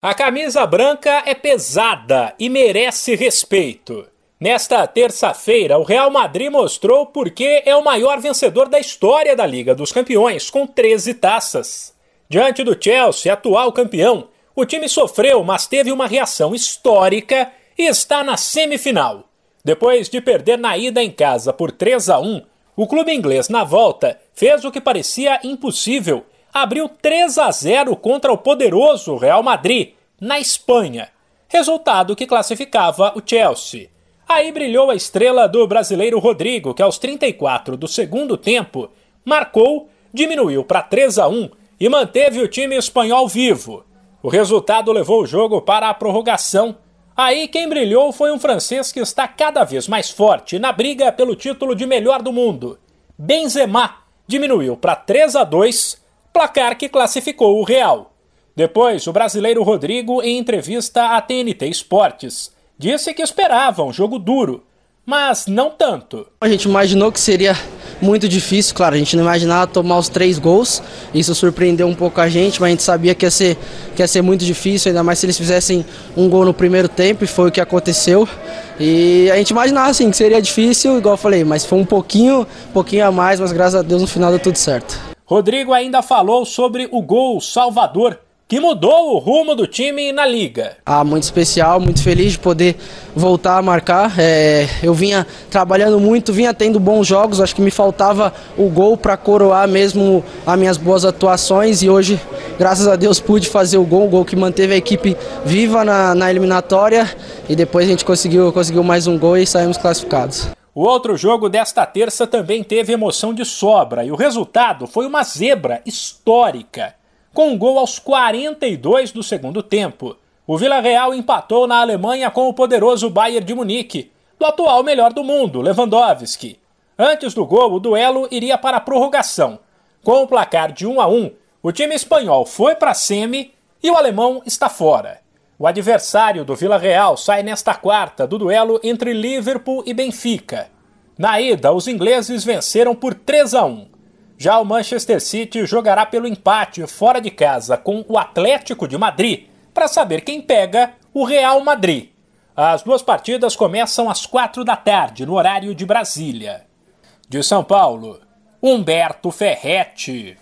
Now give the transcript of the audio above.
A camisa branca é pesada e merece respeito. Nesta terça-feira, o Real Madrid mostrou por que é o maior vencedor da história da Liga dos Campeões, com 13 taças. Diante do Chelsea, atual campeão, o time sofreu, mas teve uma reação histórica e está na semifinal. Depois de perder na ida em casa por 3 a 1, o clube inglês na volta fez o que parecia impossível abriu 3 a 0 contra o poderoso Real Madrid, na Espanha, resultado que classificava o Chelsea. Aí brilhou a estrela do brasileiro Rodrigo, que aos 34 do segundo tempo marcou, diminuiu para 3 a 1 e manteve o time espanhol vivo. O resultado levou o jogo para a prorrogação. Aí quem brilhou foi um francês que está cada vez mais forte na briga pelo título de melhor do mundo. Benzema diminuiu para 3 a 2 placar que classificou o Real. Depois, o brasileiro Rodrigo, em entrevista à TNT Esportes, disse que esperava um jogo duro, mas não tanto. A gente imaginou que seria muito difícil, claro, a gente não imaginava tomar os três gols, isso surpreendeu um pouco a gente, mas a gente sabia que ia ser, que ia ser muito difícil, ainda mais se eles fizessem um gol no primeiro tempo, e foi o que aconteceu. E a gente imaginava assim que seria difícil, igual eu falei, mas foi um pouquinho, pouquinho a mais, mas graças a Deus no final deu tudo certo. Rodrigo ainda falou sobre o gol Salvador, que mudou o rumo do time na liga. Ah, muito especial, muito feliz de poder voltar a marcar. É, eu vinha trabalhando muito, vinha tendo bons jogos, acho que me faltava o gol para coroar mesmo as minhas boas atuações e hoje, graças a Deus, pude fazer o gol, o gol que manteve a equipe viva na, na eliminatória e depois a gente conseguiu, conseguiu mais um gol e saímos classificados. O outro jogo desta terça também teve emoção de sobra e o resultado foi uma zebra histórica. Com um gol aos 42 do segundo tempo, o Vila Real empatou na Alemanha com o poderoso Bayern de Munique, do atual melhor do mundo, Lewandowski. Antes do gol, o duelo iria para a prorrogação. Com o placar de 1 a 1, o time espanhol foi para a semi e o alemão está fora. O adversário do Vila Real sai nesta quarta do duelo entre Liverpool e Benfica. Na ida, os ingleses venceram por 3 a 1. Já o Manchester City jogará pelo empate fora de casa com o Atlético de Madrid para saber quem pega o Real Madrid. As duas partidas começam às quatro da tarde, no horário de Brasília. De São Paulo, Humberto Ferretti.